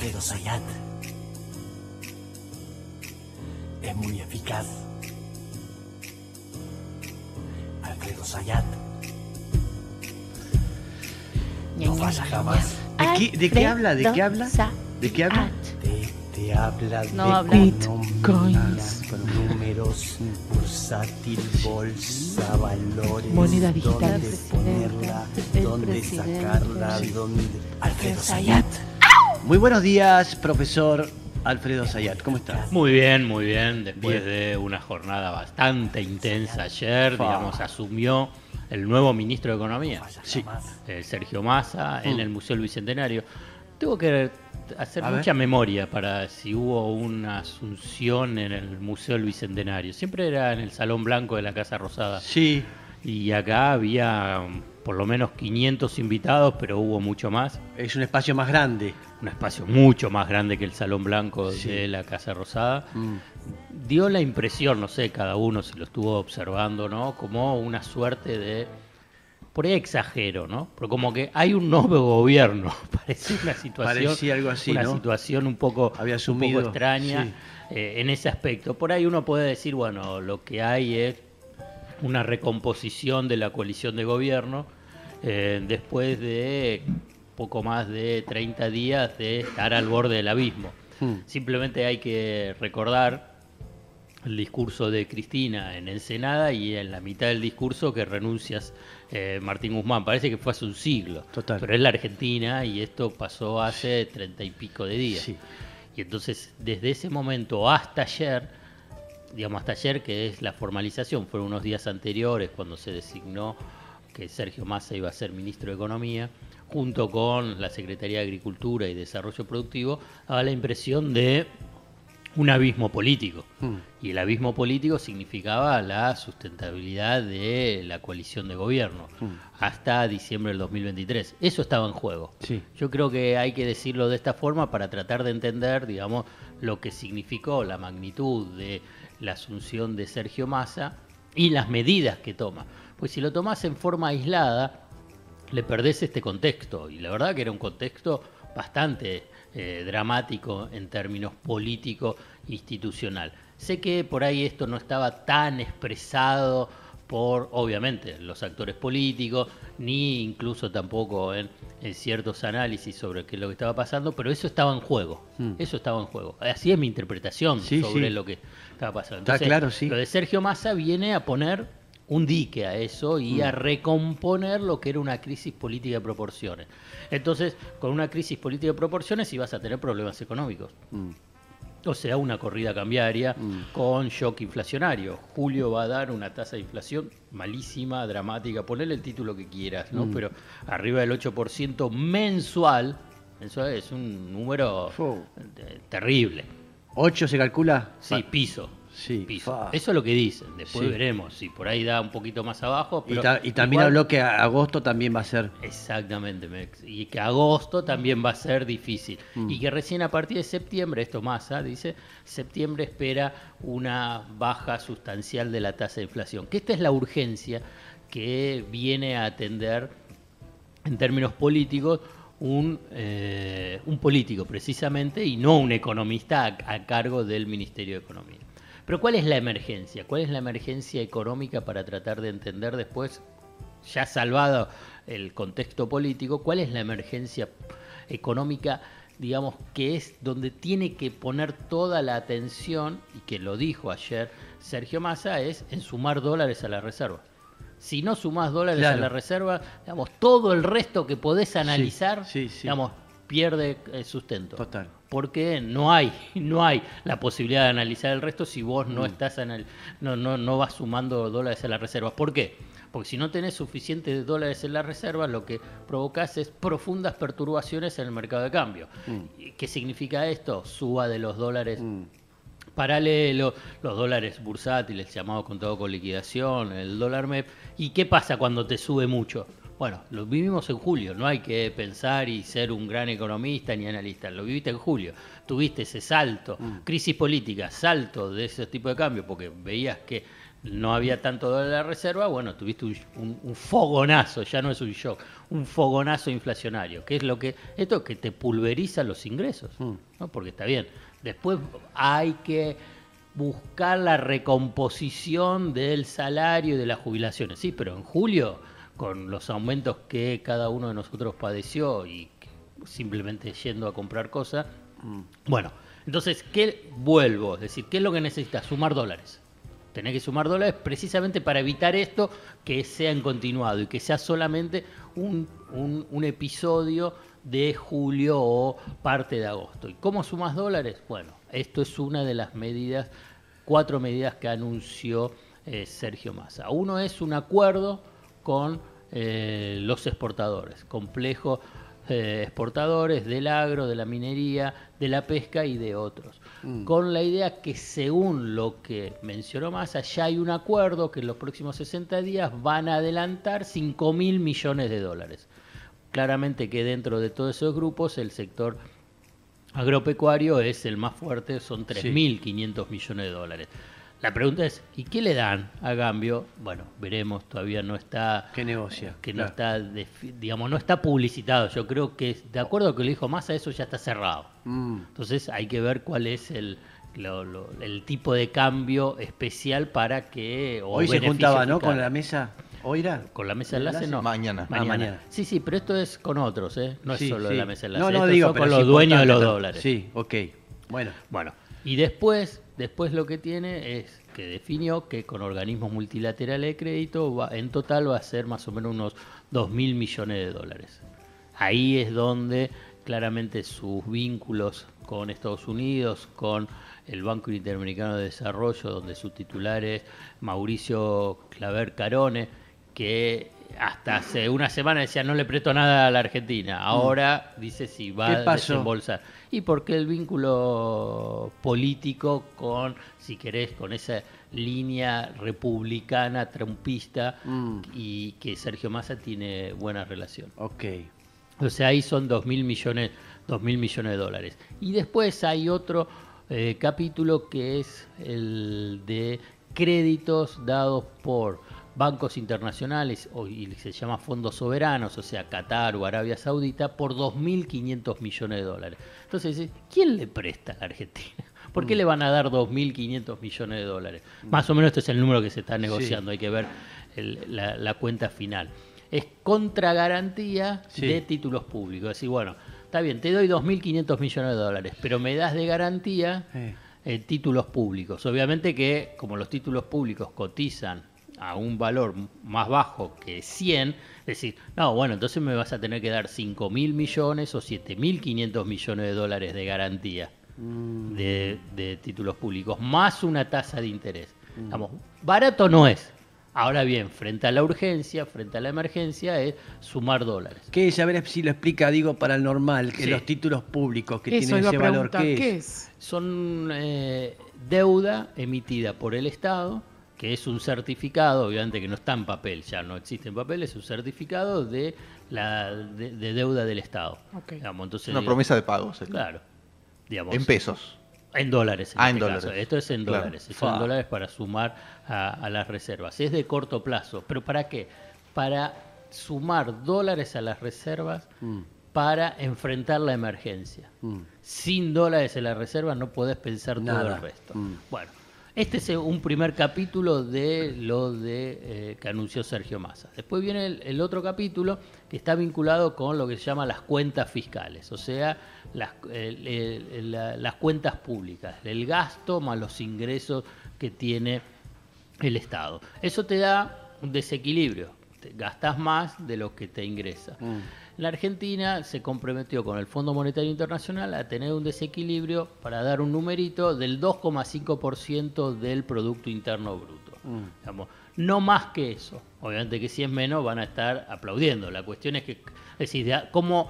Alfredo Sayat es muy eficaz. Alfredo Sayat no falla jamás. ¿De qué, de qué habla? ¿De qué habla? ¿De qué habla? Te, te habla No de habla. economía, con números, bursátil, bolsa, valores, Moneda digital. dónde ponerla, dónde sacarla, dónde... Alfredo Sayat. Muy buenos días, profesor Alfredo Sayat. ¿Cómo está? Muy bien, muy bien. Después Bien. de una jornada bastante intensa ayer, digamos, asumió el nuevo ministro de Economía, Sí. eh, Sergio Massa, en Mm. el Museo del Bicentenario. Tengo que hacer A ver. mucha memoria para si hubo una asunción en el Museo del Bicentenario. Siempre era en el Salón Blanco de la Casa Rosada. Sí, Y acá había por lo menos 500 invitados, pero hubo mucho más. es un espacio más grande. Un espacio mucho más grande que el Salón Blanco Sí. de la Casa Rosada Mm. dio la impresión, no sé, cada uno si lo estuvo observando, ¿no? Como una suerte de. Por ahí exagero, ¿no? Pero como que hay un nuevo gobierno. Parece una situación. Parecía algo así, Una ¿no? situación un poco, Había un asumido, poco extraña sí. eh, en ese aspecto. Por ahí uno puede decir, bueno, lo que hay es una recomposición de la coalición de gobierno eh, después de poco más de 30 días de estar al borde del abismo. Hmm. Simplemente hay que recordar el discurso de Cristina en Ensenada y en la mitad del discurso que renuncias eh, Martín Guzmán. Parece que fue hace un siglo. Total. Pero es la Argentina y esto pasó hace treinta y pico de días. Sí. Y entonces, desde ese momento hasta ayer, digamos hasta ayer, que es la formalización, fueron unos días anteriores cuando se designó que Sergio Massa iba a ser ministro de Economía, junto con la Secretaría de Agricultura y Desarrollo Productivo, daba la impresión de un abismo político. Mm. Y el abismo político significaba la sustentabilidad de la coalición de gobierno hasta diciembre del 2023. Eso estaba en juego. Sí. Yo creo que hay que decirlo de esta forma para tratar de entender, digamos, lo que significó la magnitud de la asunción de Sergio Massa y las medidas que toma. Pues si lo tomás en forma aislada, le perdés este contexto. Y la verdad que era un contexto bastante eh, dramático en términos político institucional. Sé que por ahí esto no estaba tan expresado por, obviamente, los actores políticos, ni incluso tampoco en, en ciertos análisis sobre qué es lo que estaba pasando, pero eso estaba en juego. Mm. Eso estaba en juego. Así es mi interpretación Sí, sobre sí. lo que estaba pasando. Está claro, sí. Lo de Sergio Massa viene a poner un dique a eso y Mm. a recomponer lo que era una crisis política de proporciones. Entonces, con una crisis política de proporciones ibas a tener problemas económicos. Mm. O sea, una corrida cambiaria Mm. con shock inflacionario. Julio va a dar una tasa de inflación malísima, dramática, ponele el título que quieras, ¿no? Mm. Pero arriba del 8% mensual, eso es un número terrible. ¿Ocho se calcula? Sí, piso. Sí, piso. fa. Eso es lo que dicen. Después Sí. veremos si por ahí da un poquito más abajo. Y, Pero ta- y también igual- habló que agosto también va a ser. Exactamente, Mex. y que agosto también va a ser difícil. Mm. Y que recién a partir de septiembre, esto Massa dice, septiembre espera una baja sustancial de la tasa de inflación. Que esta es la urgencia que viene a atender en términos políticos un, eh, un político precisamente y no un economista a, a cargo del Ministerio de Economía. Pero ¿cuál es la emergencia? ¿Cuál es la emergencia económica para tratar de entender después, ya salvado el contexto político, cuál es la emergencia económica, digamos, que es donde tiene que poner toda la atención, y que lo dijo ayer Sergio Massa, es en sumar dólares a la reserva. Si no sumás dólares Claro. a la reserva, digamos, todo el resto que podés analizar, sí, sí. digamos, pierde eh, sustento. Total. Porque no hay, no hay la posibilidad de analizar el resto si vos no estás anal- no, no, no vas sumando dólares a la reserva. ¿Por qué? Porque si no tenés suficientes dólares en la reserva, lo que provocas es profundas perturbaciones en el mercado de cambio. ¿Y ¿Qué significa esto? Suba de los dólares Mm. paralelo, los dólares bursátiles, llamados contado con liquidación, el dólar MEP. ¿Y qué pasa cuando te sube mucho? Bueno, lo vivimos en julio, no hay que pensar y ser un gran economista ni analista, lo viviste en julio, tuviste ese salto, crisis política, salto de ese tipo de cambio, porque veías que no había tanto dólar en la reserva, bueno, tuviste un, un- un fogonazo, ya no es un shock, un fogonazo inflacionario, que es lo que esto que te pulveriza los ingresos, Mm. ¿no? Porque está bien. Después hay que buscar la recomposición del salario y de las jubilaciones. Sí, pero en julio, con los aumentos que cada uno de nosotros padeció y simplemente yendo a comprar cosas, bueno, entonces, ¿qué vuelvo? Es decir, ¿qué es lo que necesitas? Sumar dólares. Tenés que sumar dólares precisamente para evitar esto que sea en continuado y que sea solamente un, un- un episodio de julio o parte de agosto. ¿Y cómo sumas dólares? Bueno, esto es una de las medidas, cuatro medidas que anunció eh, Sergio Massa. Uno es un acuerdo con eh, los exportadores, complejo eh, exportadores del agro, de la minería, de la pesca y de otros. Con la idea que según lo que mencionó Massa, ya hay un acuerdo que en los próximos 60 días van a adelantar 5 mil millones de dólares. Claramente que dentro de todos esos grupos el sector agropecuario es el más fuerte, son 3.500 millones de dólares. La pregunta es, ¿y qué le dan a cambio? Bueno, veremos, todavía no está ¿Qué negocia? que no Claro. está, digamos, no está publicitado. Yo creo que, de acuerdo a lo que le dijo Massa, eso ya está cerrado. Mm. Entonces hay que ver cuál es el, lo- lo- el tipo de cambio especial para que... o Hoy se juntaba, ¿no? Con la mesa. ¿Hoy era? Con la mesa de enlace, no. Mañana. Ah, mañana. Sí, sí, pero esto es con otros, ¿eh? No Sí, es solo sí. la mesa de enlace. No, no, esto digo, son pero con los dueños de los dólares. Sí, ok. Bueno. Bueno, y después, después lo que tiene es que definió que con organismos multilaterales de crédito en total va a ser más o menos unos 2 mil millones de dólares. Ahí es donde claramente sus vínculos con Estados Unidos, con el Banco Interamericano de Desarrollo, donde su titular es Mauricio Claver Carone, que hasta hace una semana decía no le presto nada a la Argentina. Ahora dice si va ¿Qué a desembolsar. Y porque el vínculo político con, si querés, con esa línea republicana, trumpista, Mm. y que Sergio Massa tiene buena relación. Ok. O sea, ahí son dos mil millones, dos mil millones de dólares. Y después hay otro eh, capítulo que es el de créditos dados por bancos internacionales, o, y se llama fondos soberanos, o sea, Qatar o Arabia Saudita, por 2.500 millones de dólares. Entonces, dice, ¿quién le presta a la Argentina? ¿Por qué le van a dar 2.500 millones de dólares? Más o menos este es el número que se está negociando, hay que ver el- la, la cuenta final. Es contra garantía Sí. de títulos públicos. Es decir, bueno, está bien, te doy 2.500 millones de dólares, pero me das de garantía Eh. eh, títulos públicos. Obviamente que como los títulos públicos cotizan a un valor más bajo que 100, es decir, no, bueno, entonces me vas a tener que dar 5.000 millones o 7.500 millones de dólares de garantía Mm. de, de títulos públicos, más una tasa de interés. Digamos, barato no es. Ahora bien, frente a la urgencia, frente a la emergencia, es sumar dólares. ¿Qué es? A ver si lo explica, digo, para el normal, que Sí. los títulos públicos que Eso tienen ese valor, ¿qué, ¿qué es? es? Son eh, deuda emitida por el Estado, que es un certificado, obviamente que no está en papel, ya no existe en papel, es un certificado de la de, de deuda del Estado. Ok. Digamos, entonces, Una digamos, promesa de pago. sería. Claro. Digamos, En pesos. En dólares. En Ah, en este dólares. caso. Esto es en Claro. dólares. Esto Fa. en dólares para sumar a, a las reservas. Es de corto plazo. ¿Pero para qué? Para sumar dólares a las reservas Mm, para enfrentar la emergencia. mm. Sin dólares en la reserva no podés pensar todo Nada. el resto. Mm. Bueno, este es un primer capítulo de lo de eh, que anunció Sergio Massa. Después viene el, otro capítulo que está vinculado con lo que se llama las cuentas fiscales, o sea, las, el- el- la- las cuentas públicas, el gasto más los ingresos que tiene el Estado. Eso te da un desequilibrio, gastas más de lo que te ingresa. Mm. La Argentina se comprometió con el Fondo Monetario Internacional a tener un desequilibrio para dar un numerito del 2,5% del Producto Interno Bruto. Mm. Digamos, no más que eso. Obviamente que si es menos van a estar aplaudiendo. La cuestión es que, es decir, de, cómo,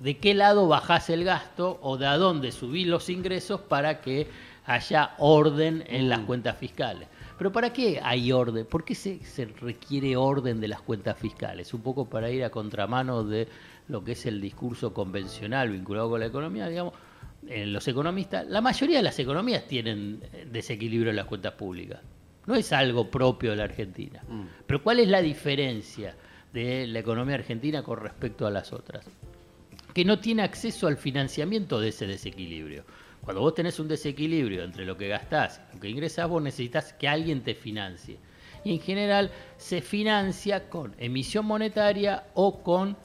de qué lado bajás el gasto o de a dónde subís los ingresos para que haya orden en las cuentas fiscales. Pero ¿para qué hay orden? ¿Por qué se, se requiere orden de las cuentas fiscales? Un poco para ir a contramano de lo que es el discurso convencional vinculado con la economía, digamos, eh, los economistas, la mayoría de las economías tienen eh, desequilibrio en las cuentas públicas. No es algo propio de la Argentina. Pero ¿cuál es la diferencia de la economía argentina con respecto a las otras, que no tiene acceso al financiamiento de ese desequilibrio. Cuando vos tenés un desequilibrio entre lo que gastás y lo que ingresás, vos necesitas que alguien te financie. Y en general se financia con emisión monetaria o con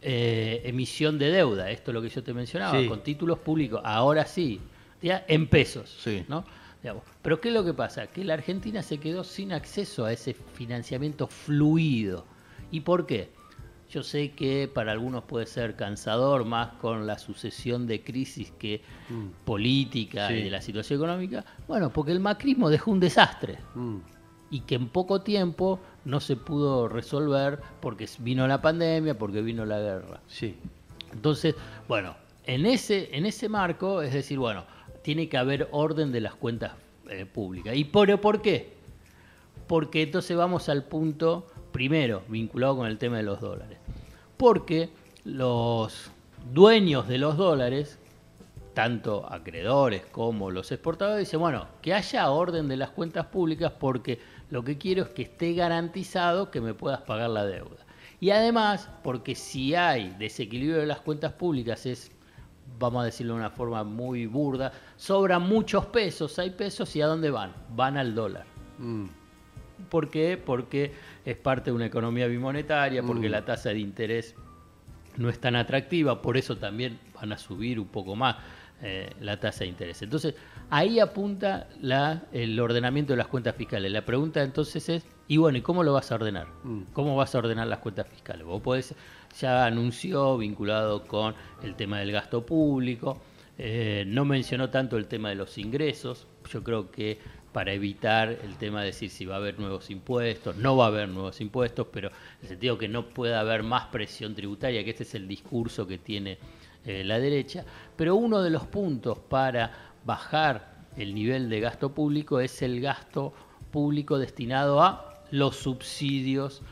eh, emisión de deuda. Esto es lo que yo te mencionaba, Sí. con títulos públicos. Ahora sí, ya en pesos. Sí. ¿no? Digamos, Pero ¿qué es lo que pasa? Que la Argentina se quedó sin acceso a ese financiamiento fluido. ¿Y por qué? Yo sé que para algunos puede ser cansador más con la sucesión de crisis que política Sí. y de la situación económica. Bueno, porque el macrismo dejó un desastre Mm. y que en poco tiempo no se pudo resolver porque vino la pandemia, porque vino la guerra. Sí. Entonces, bueno, en ese, en ese marco, es decir, bueno, tiene que haber orden de las cuentas eh, públicas. ¿Y por, por qué? Porque entonces vamos al punto primero, vinculado con el tema de los dólares. Porque los dueños de los dólares, tanto acreedores como los exportadores, dicen, bueno, que haya orden de las cuentas públicas porque lo que quiero es que esté garantizado que me puedas pagar la deuda. Y además, porque si hay desequilibrio de las cuentas públicas, es, vamos a decirlo de una forma muy burda, sobran muchos pesos, hay pesos y ¿a dónde van? Van al dólar. Mm. ¿Por qué? Porque es parte de una economía bimonetaria, porque la tasa de interés no es tan atractiva, por eso también van a subir un poco más eh, la tasa de interés. Entonces, ahí apunta la- el ordenamiento de las cuentas fiscales. La pregunta entonces es, y bueno, ¿y cómo lo vas a ordenar? Mm. ¿Cómo vas a ordenar las cuentas fiscales? Vos podés, ya anunció vinculado con el tema del gasto público, eh, no mencionó tanto el tema de los ingresos, yo creo que para evitar el tema de decir si va a haber nuevos impuestos, no va a haber nuevos impuestos, pero en el sentido que no pueda haber más presión tributaria, que este es el discurso que tiene eh, la derecha, pero uno de los puntos para bajar el nivel de gasto público es el gasto público destinado a los subsidios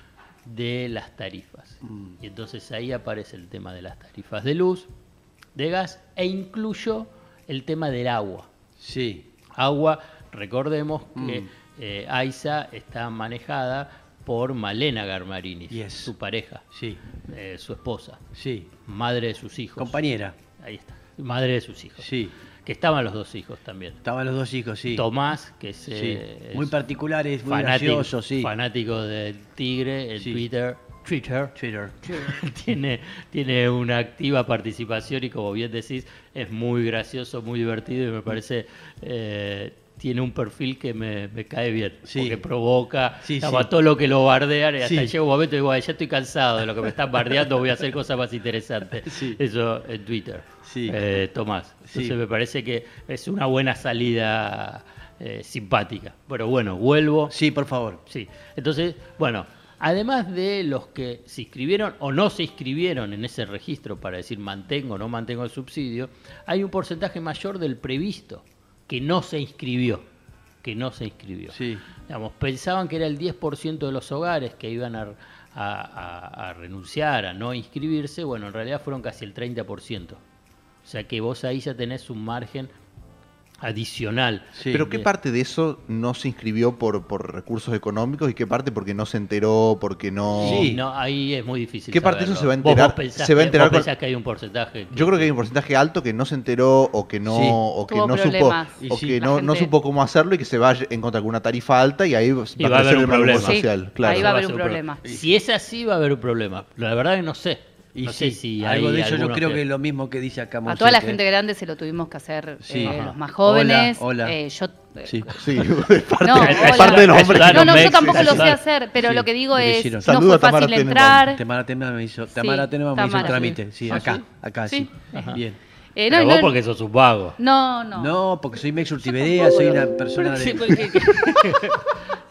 de las tarifas. Y entonces ahí aparece el tema de las tarifas de luz, de gas e incluyo el tema del agua. Sí. Agua, recordemos que eh, AISA está manejada por Malena Garmarini, Yes. su pareja, Sí. eh, su esposa, Sí. madre de sus hijos. Compañera. Ahí está, madre de sus hijos. Sí. Que estaban los dos hijos también. Estaban los dos hijos, sí. Tomás, que es, Sí. eh, Muy es particulares, muy fanático, gracioso, sí. fanático del Tigre, en Sí. Twitter. Twitter. Twitter. tiene, tiene una activa participación y como bien decís, es muy gracioso, muy divertido y me parece eh, tiene un perfil que me, me cae bien, Sí. porque provoca Sí, estaba sí. todo lo que lo bardean y hasta llega un momento y digo, "Ay, ya estoy cansado de lo que me están bardeando, voy a hacer cosas más interesantes. Eso en Twitter. Eh, Tomás. Entonces me parece que es una buena salida eh, simpática. Pero bueno, vuelvo. Sí, por favor. Sí, entonces, bueno, además de los que se inscribieron o no se inscribieron en ese registro para decir mantengo o no mantengo el subsidio, hay un porcentaje mayor del previsto que no se inscribió, que no se inscribió. Sí. Digamos, pensaban que era el 10% de los hogares que iban a, a- a- a renunciar, a no inscribirse, bueno, en realidad fueron casi el 30%. O sea que vos ahí ya tenés un margen adicional. Sí. Pero ¿qué parte de eso no se inscribió por, por recursos económicos y qué parte porque no se enteró, porque no... Sí. No, ahí es muy difícil. ¿Qué parte de eso se va a Vos- enterar- vos pensás se va a que- enterar vos con- pensás que hay un porcentaje. Yo creo que hay un porcentaje alto que no se enteró o que no, Sí. o que Tuvo no supo, problemas. O sí. que no, no supo cómo hacerlo y que se va a encontrar con una tarifa alta y ahí va, Y va a crecer un el problema social. Claro. ahí va a haber un problema. Si es así, va a haber un problema. La verdad que no sé. Y no sí, sé si algo de eso yo creo que es lo mismo que dice acá A toda la gente grande se lo tuvimos que hacer Sí. eh, los más jóvenes. Hola, hola. Eh, yo, eh, Sí. Sí, es parte, No, es parte de los hombres. Ayudaron, No, no, yo tampoco lo sé hacer, pero Sí, lo que digo es, no Saluda fue Tamara fácil Tenenbaum. entrar. Tamara Tenenbaum me hizo, Sí, Tamara Tenenbaum me hizo el Tamara, trámite, sí. sí, ¿Ah, acá, sí? acá, Sí. sí. Ajá. Bien. Eh, Pero no, vos no, porque sos un vago. no, no. No, porque soy Mex Urtiberea, soy una persona de...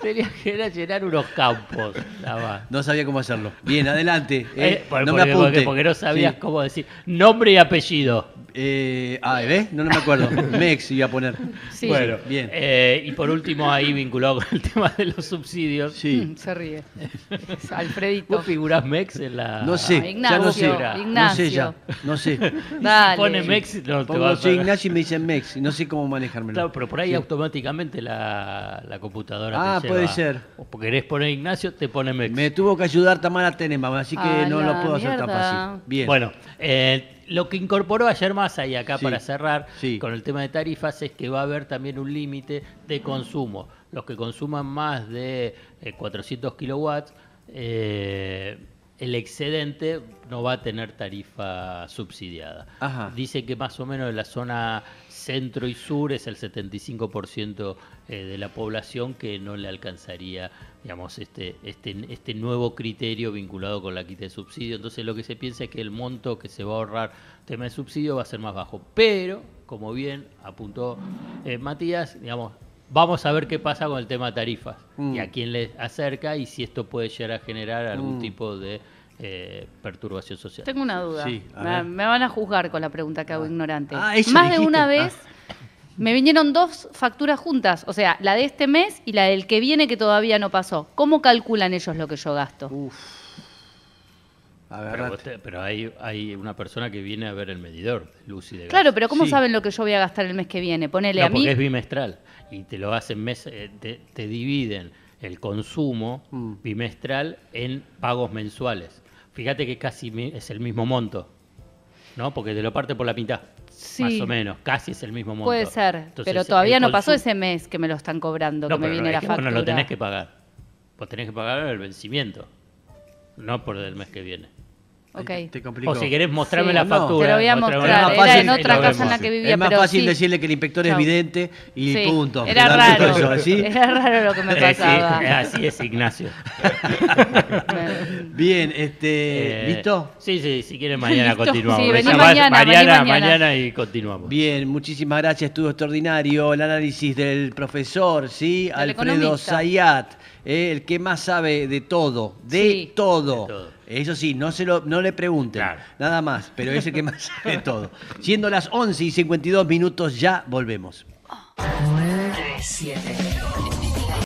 Tenía que ir a llenar unos campos. nada más. No sabía cómo hacerlo. Bien, adelante. eh, Eh, por- no porque, me apunte. porque- porque no sabías Sí. cómo decir nombre y apellido. Eh, ah, ¿ves? No, no me acuerdo. Mex iba a poner. Sí. Bueno, bien. eh, y por último, ahí vinculado con el tema de los subsidios. Sí. Mm, Se ríe. Es Alfredito. ¿Vos figurás MEX en la. No sé, Ah, ya no sé. Ignacio, No sé ya, no sé. Dale. Pone MEX, no te a. Ignacio y me dicen Mex y no sé cómo manejármelo. Claro, pero por ahí Sí. automáticamente la, la computadora Ah, te puede lleva- ser. O porque querés poner Ignacio, te pone MEX. Me tuvo que ayudar Tamara Tenenbaum, así que no lo puedo hacer tan fácil. Bien. Bueno, eh, lo que incorporó ayer Massa y acá Sí, para cerrar sí. con el tema de tarifas es que va a haber también un límite de consumo. Los que consuman más de eh, 400 kilowatts, eh, el excedente no va a tener tarifa subsidiada. Ajá. Dice que más o menos en la zona centro y sur es el 75% eh, de la población que no le alcanzaría digamos, este, este, este nuevo criterio vinculado con la quita de subsidio. Entonces lo que se piensa es que el monto que se va a ahorrar tema de subsidio va a ser más bajo. Pero, como bien apuntó eh, Matías, digamos, vamos a ver qué pasa con el tema de tarifas Mm. y a quién le acerca y si esto puede llegar a generar algún Mm. tipo de eh, perturbación social. Tengo una duda. Sí, me, van a juzgar con la pregunta que hago ignorante. Ah, Más de una Ah. Me vinieron dos facturas juntas, o sea, la de este mes y la del que viene que todavía no pasó. ¿Cómo calculan ellos lo que yo gasto? Uf. Pero, te- pero hay, hay una persona que viene a ver el medidor de luz y de gas. Claro, pero ¿cómo Sí. saben lo que yo voy a gastar el mes que viene? Ponele No, a mí. porque es bimestral y te lo hacen mes, eh, te, te dividen el consumo Mm. bimestral en pagos mensuales. Fíjate que casi mi- es el mismo monto, ¿no? Porque te lo parte por la mitad, Sí. más o menos, casi es el mismo monto. Puede ser, Entonces, pero todavía no pasó ese mes que me lo están cobrando, No, que me viene la factura. no lo tenés que pagar. Vos tenés que pagar el vencimiento, no por el mes que viene. Ok. Te complicó. O si querés mostrarme Sí. la No, factura. te lo voy a mostrar. Era fácil- en otra casa en la que vivía, es más pero fácil sí. decirle que el inspector es vidente y Sí, punto. Era raro. todo eso, ¿sí? Era raro lo que me sí, pasaba. así es Ignacio. Bien, este, Eh, ¿listo? Sí, sí, si quieren mañana Listo. continuamos. Sí, vení mañana, vení mañana. mañana y continuamos. Bien, muchísimas gracias, estuvo extraordinario el análisis del profesor, ¿sí? Alfredo economista. Zayat, eh, el que más sabe de todo, de Sí. todo. De todo. Eso sí, no, se lo, no le pregunten, Claro. nada más, pero es el que más sabe todo. Siendo las 11 y 52 minutos, ya volvemos. 9, 7.